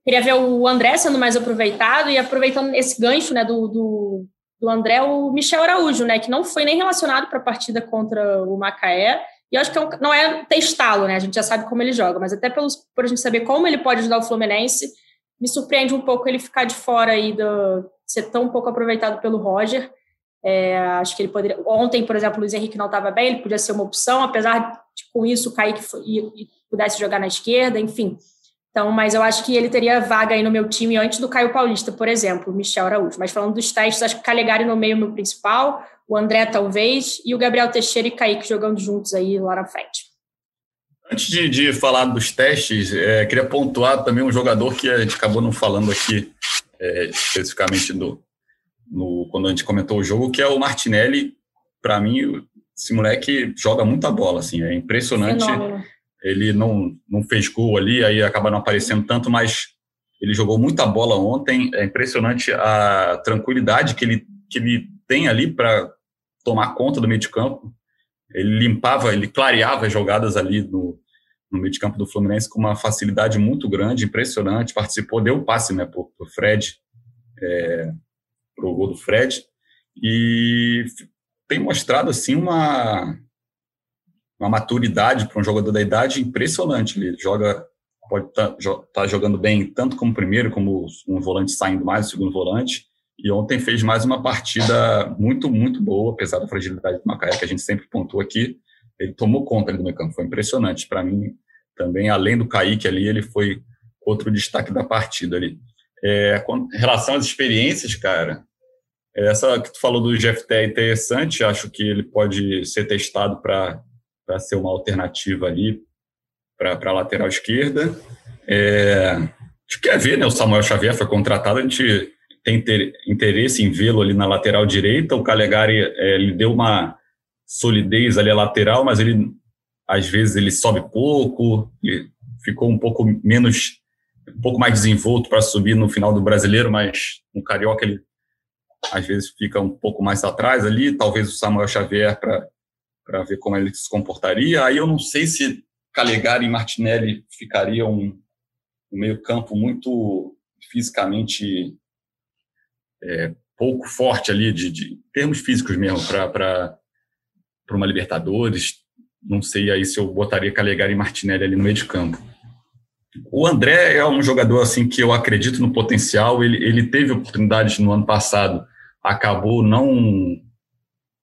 queria ver o André sendo mais aproveitado e aproveitando esse gancho né, do, do, do André, o Michel Araújo, né, que não foi nem relacionado para a partida contra o Macaé. E eu acho que é não é testá-lo, né? A gente já sabe como ele joga, mas até pelos, por a gente saber como ele pode ajudar o Fluminense, me surpreende um pouco ele ficar de fora aí do, ser tão pouco aproveitado pelo Roger. É, acho que ele poderia. Ontem, por exemplo, o Luiz Henrique não estava bem, ele podia ser uma opção, apesar de com isso o Kaique e, e pudesse jogar na esquerda, enfim. Então, mas eu acho que ele teria vaga aí no meu time antes do Caio Paulista, por exemplo, o Michel Araújo. Mas falando dos testes, acho que o Calegari no meio é meu principal, o André talvez, e o Gabriel Teixeira e Kaique jogando juntos aí lá na frente. Antes de, de falar dos testes, é, queria pontuar também um jogador que a gente acabou não falando aqui é, especificamente do, no, quando a gente comentou o jogo, que é o Martinelli. Para mim, esse moleque joga muita bola, assim, é impressionante. Fenômeno. Ele não, não fez gol ali, aí acaba não aparecendo tanto, mas ele jogou muita bola ontem. É impressionante a tranquilidade que ele, que ele tem ali para tomar conta do meio de campo. Ele limpava, ele clareava as jogadas ali no, no meio de campo do Fluminense com uma facilidade muito grande, impressionante. Participou, deu passe né, para o Fred, é, para o gol do Fred, e tem mostrado assim uma, uma maturidade para um jogador da idade impressionante. Ele joga, pode estar tá, tá jogando bem tanto como primeiro, como um volante saindo mais, o segundo volante. E ontem fez mais uma partida muito, muito boa, apesar da fragilidade do Macaé, que a gente sempre pontuou aqui. Ele tomou conta ali do meio campo, foi impressionante. Para mim, também, além do Kaique ali, ele foi outro destaque da partida ali. É, com relação às experiências, cara, essa que tu falou do GFT é interessante, acho que ele pode ser testado para ser uma alternativa ali para a lateral esquerda. É, a gente quer ver, né? O Samuel Xavier foi contratado, a gente tem interesse em vê-lo ali na lateral direita. O Calegari é, ele deu uma solidez ali à lateral, mas ele às vezes ele sobe pouco, ficou um pouco menos, um pouco mais desenvolto para subir no final do brasileiro, mas no carioca ele às vezes fica um pouco mais atrás ali, talvez o Samuel Xavier para ver como ele se comportaria. Aí eu não sei se Calegari e Martinelli ficariam um meio campo muito fisicamente é, pouco forte ali, de, de termos físicos mesmo, para uma Libertadores. Não sei aí se eu botaria Calegari e Martinelli ali no meio de campo. O André é um jogador assim que eu acredito no potencial. Ele, ele teve oportunidades no ano passado, acabou não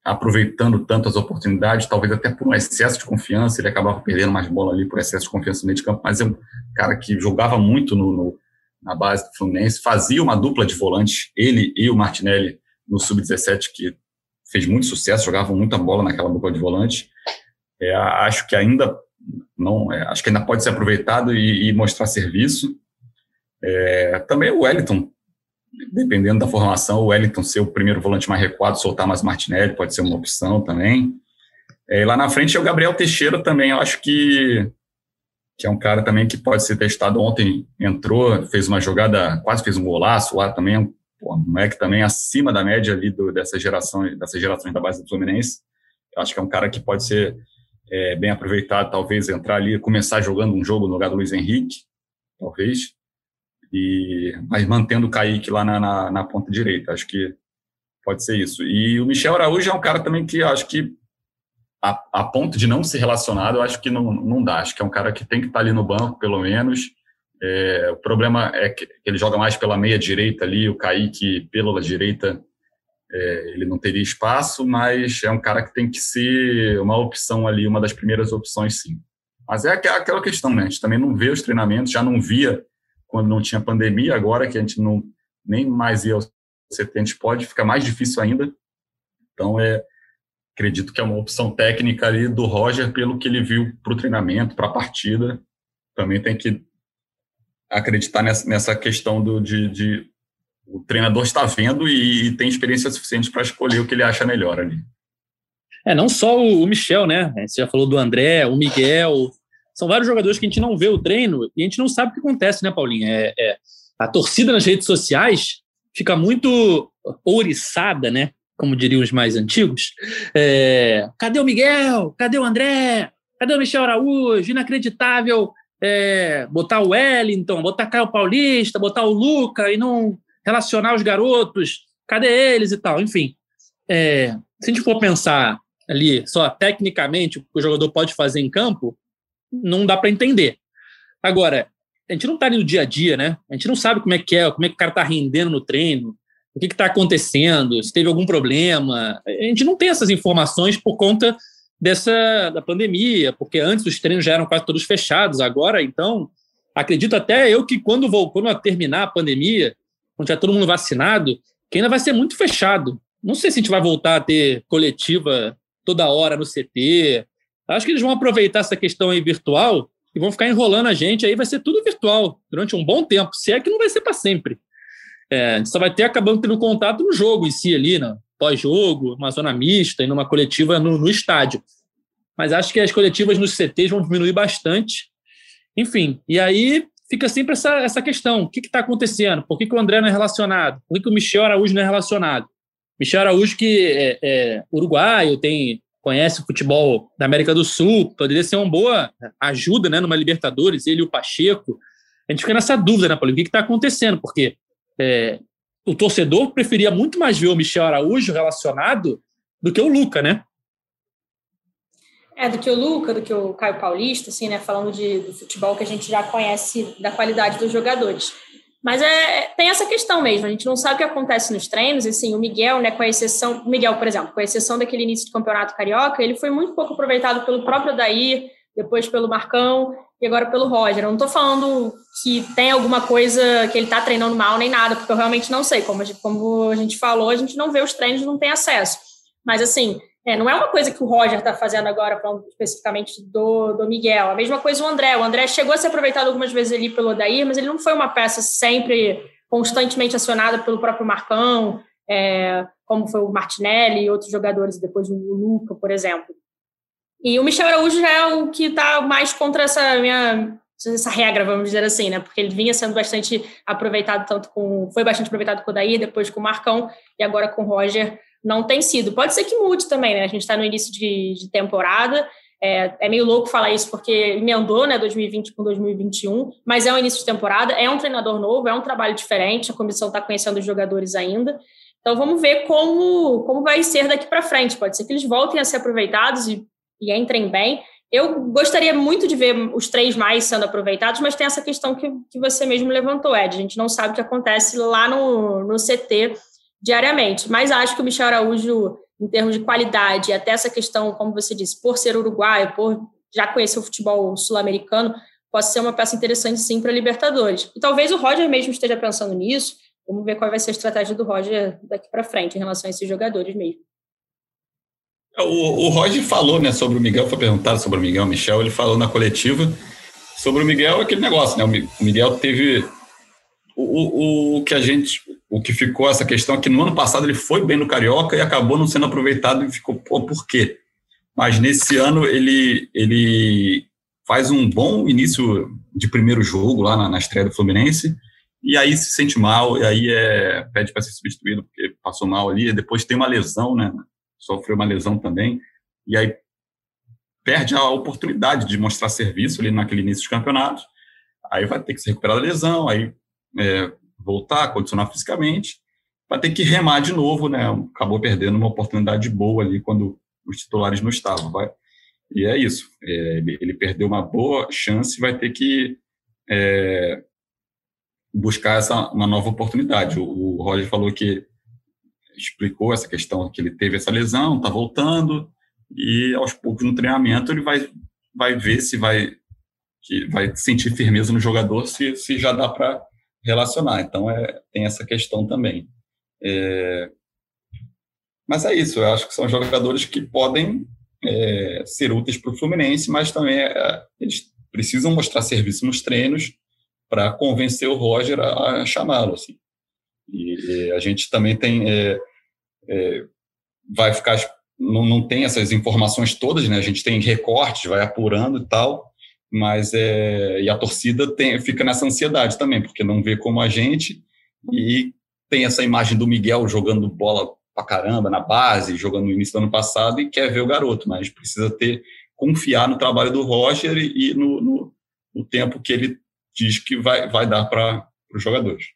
aproveitando tanto as oportunidades, talvez até por um excesso de confiança. Ele acabava perdendo mais bola ali por excesso de confiança no meio de campo, mas é um cara que jogava muito no, no na base do Fluminense, fazia uma dupla de volantes, ele e o Martinelli no sub-17 que fez muito sucesso, jogavam muita bola naquela dupla de volante. É, acho que ainda não, é, acho que ainda pode ser aproveitado e, e mostrar serviço. É, também o Wellington, dependendo da formação, o Wellington ser o primeiro volante mais recuado, soltar mais Martinelli, pode ser uma opção também. É, lá na frente é o Gabriel Teixeira também, eu acho que, que é um cara também que pode ser testado. Ontem entrou, fez uma jogada, quase fez um golaço lá também, pô, um moleque também acima da média ali do, dessa geração, dessas gerações da base do Fluminense. Eu acho que é um cara que pode ser é, bem aproveitado, talvez entrar ali, começar jogando um jogo no lugar do Luiz Henrique, talvez, e, mas mantendo o Kaique lá na, na, na ponta direita, acho que pode ser isso. E o Michel Araújo é um cara também que acho que a, a ponto de não ser relacionado, eu acho que não, não dá, acho que é um cara que tem que estar ali no banco, pelo menos, é, o problema é que ele joga mais pela meia direita ali, o Kaique pela direita é, ele não teria espaço, mas é um cara que tem que ser uma opção ali, uma das primeiras opções, sim. Mas é aquela questão, né? A gente também não vê os treinamentos, já não via quando não tinha pandemia, agora que a gente não nem mais ia aos 70 pode, fica mais difícil ainda. Então, é, acredito que é uma opção técnica ali do Roger, pelo que ele viu para o treinamento, para a partida. Também tem que acreditar nessa, nessa questão do, de, de o treinador está vendo e, e tem experiência suficiente para escolher o que ele acha melhor ali. É, não só o Michel, né? Você já falou do André, o Miguel. São vários jogadores que a gente não vê o treino e a gente não sabe o que acontece, né, Paulinho? É, é a torcida nas redes sociais fica muito ouriçada, né? Como diriam os mais antigos. É, cadê o Miguel? Cadê o André? Cadê o Michel Araújo? Inacreditável é, botar o Wellington, botar Caio Paulista, botar o Luca e não relacionar os garotos, cadê eles e tal, enfim. É, se a gente for pensar ali só tecnicamente o que o jogador pode fazer em campo, não dá para entender. Agora, a gente não está ali no dia a dia, né? A gente não sabe como é que é, como é que o cara está rendendo no treino. O que está acontecendo, se teve algum problema. A gente não tem essas informações por conta dessa da pandemia, porque antes os treinos já eram quase todos fechados, agora, então, acredito até eu que quando, vou, quando terminar a pandemia, quando já todo mundo vacinado, que ainda vai ser muito fechado. Não sei se a gente vai voltar a ter coletiva toda hora no CT. Acho que eles vão aproveitar essa questão aí virtual e vão ficar enrolando a gente, aí vai ser tudo virtual durante um bom tempo, se é que não vai ser para sempre. É, a gente só vai ter acabando tendo contato no jogo em si ali, né? pós-jogo, uma zona mista e numa coletiva no, no, estádio. Mas acho que as coletivas nos CTs vão diminuir bastante. Enfim, e aí fica sempre essa, essa questão: o que está acontecendo? Por que, que, o André não é relacionado? Por que, que, o Michel Araújo não é relacionado? Michel Araújo, que é, é uruguaio, tem, conhece o futebol da América do Sul, poderia ser uma boa ajuda né, numa Libertadores, ele e o Pacheco. A gente fica nessa dúvida, né, Paulo? O que está acontecendo? Porque é, o torcedor preferia muito mais ver o Michel Araújo relacionado do que o Luca, né? É, do que o Luca, do que o Caio Paulista, assim, né? Falando de, do futebol que a gente já conhece da qualidade dos jogadores. Mas é, tem essa questão mesmo, a gente não sabe o que acontece nos treinos, assim, o Miguel, né, com a exceção, o Miguel, por exemplo, com a exceção daquele início de campeonato carioca, ele foi muito pouco aproveitado pelo próprio Daí, depois pelo Marcão e agora pelo Roger. Eu não estou falando que tem alguma coisa que ele está treinando mal nem nada, porque eu realmente não sei. Como a, gente, como a gente falou, a gente não vê os treinos, não tem acesso. Mas, assim, é, não é uma coisa que o Roger está fazendo agora, falando especificamente do, do Miguel. A mesma coisa o André. O André chegou a ser aproveitado algumas vezes ali pelo Odair, mas ele não foi uma peça sempre constantemente acionada pelo próprio Marcão, é, como foi o Martinelli e outros jogadores, depois o Luca, por exemplo. E o Michel Araújo já é o que está mais contra essa minha essa regra, vamos dizer assim, né? Porque ele vinha sendo bastante aproveitado tanto com foi bastante aproveitado com o Daí, depois com o Marcão e agora com o Roger não tem sido. Pode ser que mude também, né? A gente está no início de, de temporada. É, é, meio louco falar isso porque emendou, né, 2020 com 2021, mas é um início de temporada, é um treinador novo, é um trabalho diferente, a comissão está conhecendo os jogadores ainda. Então vamos ver como, como vai ser daqui para frente. Pode ser que eles voltem a ser aproveitados e e entrem bem. Eu gostaria muito de ver os três mais sendo aproveitados, mas tem essa questão que, que você mesmo levantou, Ed. A gente não sabe o que acontece lá no, no CT diariamente. Mas acho que o Michel Araújo, em termos de qualidade, até essa questão, como você disse, por ser uruguaio, por já conhecer o futebol sul-americano, pode ser uma peça interessante sim para a Libertadores. E talvez o Roger mesmo esteja pensando nisso. Vamos ver qual vai ser a estratégia do Roger daqui para frente em relação a esses jogadores mesmo. O, o Roger falou, né, sobre o Miguel, foi perguntado sobre o Miguel Michel, ele falou na coletiva sobre o Miguel, aquele negócio, né, o Miguel teve o, o, o que a gente, o que ficou essa questão é que no ano passado ele foi bem no Carioca e acabou não sendo aproveitado e ficou, pô, por quê? Mas nesse ano ele, ele faz um bom início de primeiro jogo lá na, na estreia do Fluminense, e aí se sente mal, e aí é, pede para ser substituído porque passou mal ali, depois tem uma lesão, né, sofreu uma lesão também, e aí perde a oportunidade de mostrar serviço ali naquele início de campeonato, aí vai ter que se recuperar da lesão, aí é, voltar, condicionar fisicamente, vai ter que remar de novo, né? Acabou perdendo uma oportunidade boa ali quando os titulares não estavam. Vai. E é isso. É, ele, perdeu uma boa chance, vai ter que é, buscar essa uma nova oportunidade. O, o Roger falou que explicou essa questão que ele teve essa lesão, está voltando e aos poucos no treinamento ele vai vai ver se vai que vai sentir firmeza no jogador se, se já dá para relacionar. Então é tem essa questão também. É, mas é isso. Eu acho que são jogadores que podem é, ser úteis para o Fluminense, mas também é, eles precisam mostrar serviço nos treinos para convencer o Roger a, a chamá-lo. Assim. E a gente também tem é, é, vai ficar não, não tem essas informações todas, né? A gente tem recortes, vai apurando e tal, mas é e a torcida tem, fica nessa ansiedade também, porque não vê como a gente e tem essa imagem do Miguel jogando bola pra caramba na base, jogando no início do ano passado e quer ver o garoto, mas precisa ter confiar no trabalho do Roger e, e no, no, no tempo que ele diz que vai, vai dar para os jogadores.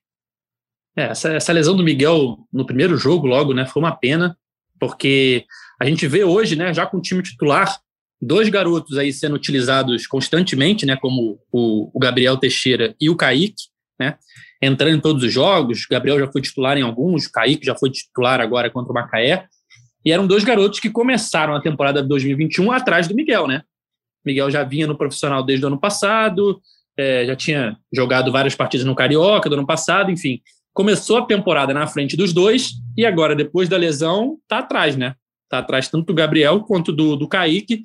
É, essa, essa lesão do Miguel no primeiro jogo, logo, né, foi uma pena, porque a gente vê hoje, né, já com o time titular, dois garotos aí sendo utilizados constantemente, né, como o, o Gabriel Teixeira e o Kaique, né, entrando em todos os jogos. Gabriel já foi titular em alguns, Kaique já foi titular agora contra o Macaé. E eram dois garotos que começaram a temporada de 2021 atrás do Miguel, né? Miguel já vinha no profissional desde o ano passado, é, já tinha jogado várias partidas no Carioca do ano passado, enfim. Começou a temporada na frente dos dois e agora, depois da lesão, tá atrás, né? Tá atrás tanto do Gabriel quanto do, do Kaique,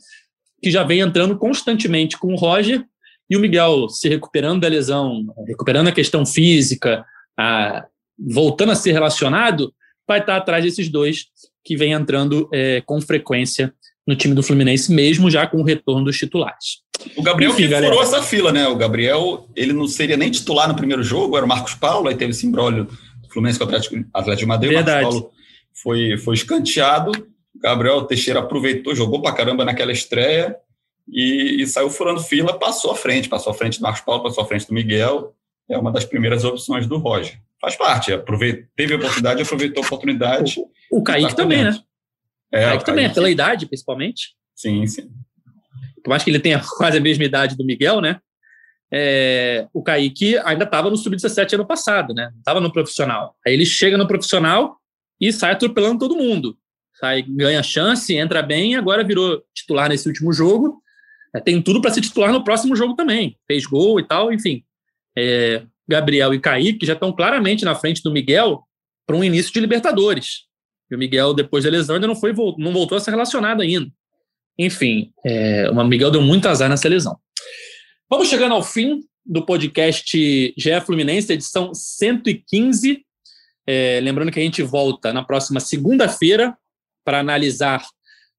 que já vem entrando constantemente com o Roger e o Miguel se recuperando da lesão, recuperando a questão física, a, voltando a ser relacionado, vai estar atrás desses dois que vem entrando é, com frequência no time do Fluminense, mesmo já com o retorno dos titulares. O Gabriel Enfim, que galera. furou essa fila, né? O Gabriel, ele não seria nem titular no primeiro jogo, era o Marcos Paulo, aí teve esse embrólio Fluminense com o Atlético, Atlético de Madrid, Verdade. o Marcos Paulo foi, foi escanteado, o Gabriel Teixeira aproveitou, jogou pra caramba naquela estreia e, e, saiu furando fila, passou à frente, passou à frente do Marcos Paulo, passou à frente do Miguel, é uma das primeiras opções do Roger. Faz parte, teve a oportunidade, aproveitou a oportunidade. O, o Kaique tá também, né? É, Kaique também, pela idade, principalmente. Sim, sim. Por mais que ele tenha quase a mesma idade do Miguel, né? É, o Kaique ainda estava no Sub-17 ano passado, né? Estava no profissional. Aí ele chega no profissional e sai atropelando todo mundo. Sai, ganha chance, entra bem, agora virou titular nesse último jogo. É, tem tudo para ser titular no próximo jogo também. Fez gol e tal, enfim. É, Gabriel e Kaique já estão claramente na frente do Miguel para um início de Libertadores. E o Miguel, depois da lesão, ainda não, foi, não voltou a ser relacionado ainda. Enfim, é, o Miguel deu muito azar nessa lesão. Vamos chegando ao fim do podcast GE Fluminense, edição 115. É, lembrando que a gente volta na próxima segunda-feira para analisar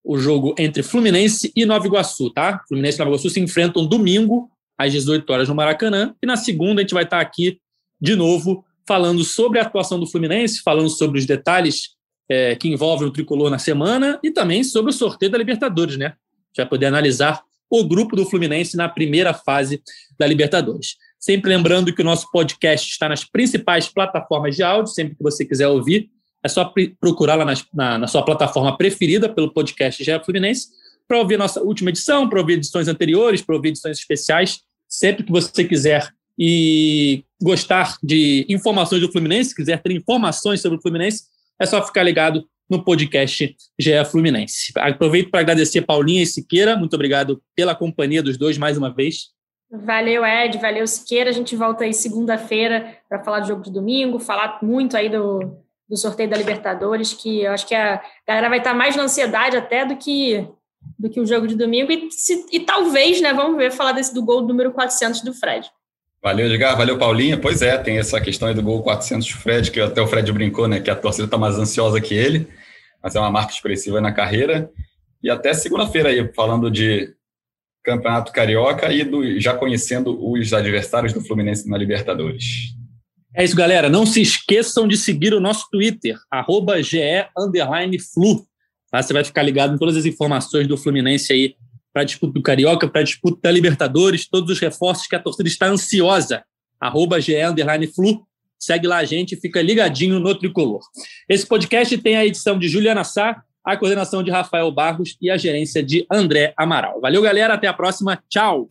o jogo entre Fluminense e Nova Iguaçu, tá? Fluminense e Nova Iguaçu se enfrentam domingo às 18 horas no Maracanã e na segunda a gente vai estar aqui de novo falando sobre a atuação do Fluminense, falando sobre os detalhes é, que envolvem o tricolor na semana e também sobre o sorteio da Libertadores, né? Vai poder analisar o grupo do Fluminense na primeira fase da Libertadores. Sempre lembrando que o nosso podcast está nas principais plataformas de áudio, sempre que você quiser ouvir, é só procurar lá na, na sua plataforma preferida pelo podcast GE Fluminense para ouvir nossa última edição, para ouvir edições anteriores, para ouvir edições especiais, sempre que você quiser e gostar de informações do Fluminense, quiser ter informações sobre o Fluminense, é só ficar ligado no podcast GE Fluminense. Aproveito para agradecer Paulinha e Siqueira, muito obrigado pela companhia dos dois mais uma vez. Valeu, Ed, valeu, Siqueira. A gente volta aí segunda-feira para falar do jogo de domingo, falar muito aí do, do sorteio da Libertadores, que eu acho que a galera vai estar mais na ansiedade até do que do que o jogo de domingo e, se, e talvez, né, vamos ver, falar desse do gol número 400 do Fred. Valeu, Edgar. Valeu, Paulinha. Pois é, tem essa questão aí do gol 400 do Fred, que até o Fred brincou, né? Que a torcida está mais ansiosa que ele, mas é uma marca expressiva na carreira. E até segunda-feira aí, falando de Campeonato Carioca e do, já conhecendo os adversários do Fluminense na Libertadores. É isso, galera. Não se esqueçam de seguir o nosso Twitter, GE_Flu. Tá? Você vai ficar ligado em todas as informações do Fluminense aí para a disputa do Carioca, para a disputa da Libertadores, todos os reforços que a torcida está ansiosa. Arroba Flu. Segue lá a gente, fica ligadinho no Tricolor. Esse podcast tem a edição de Juliana Sá, a coordenação de Rafael Barros e a gerência de André Amaral. Valeu, galera. Até a próxima. Tchau.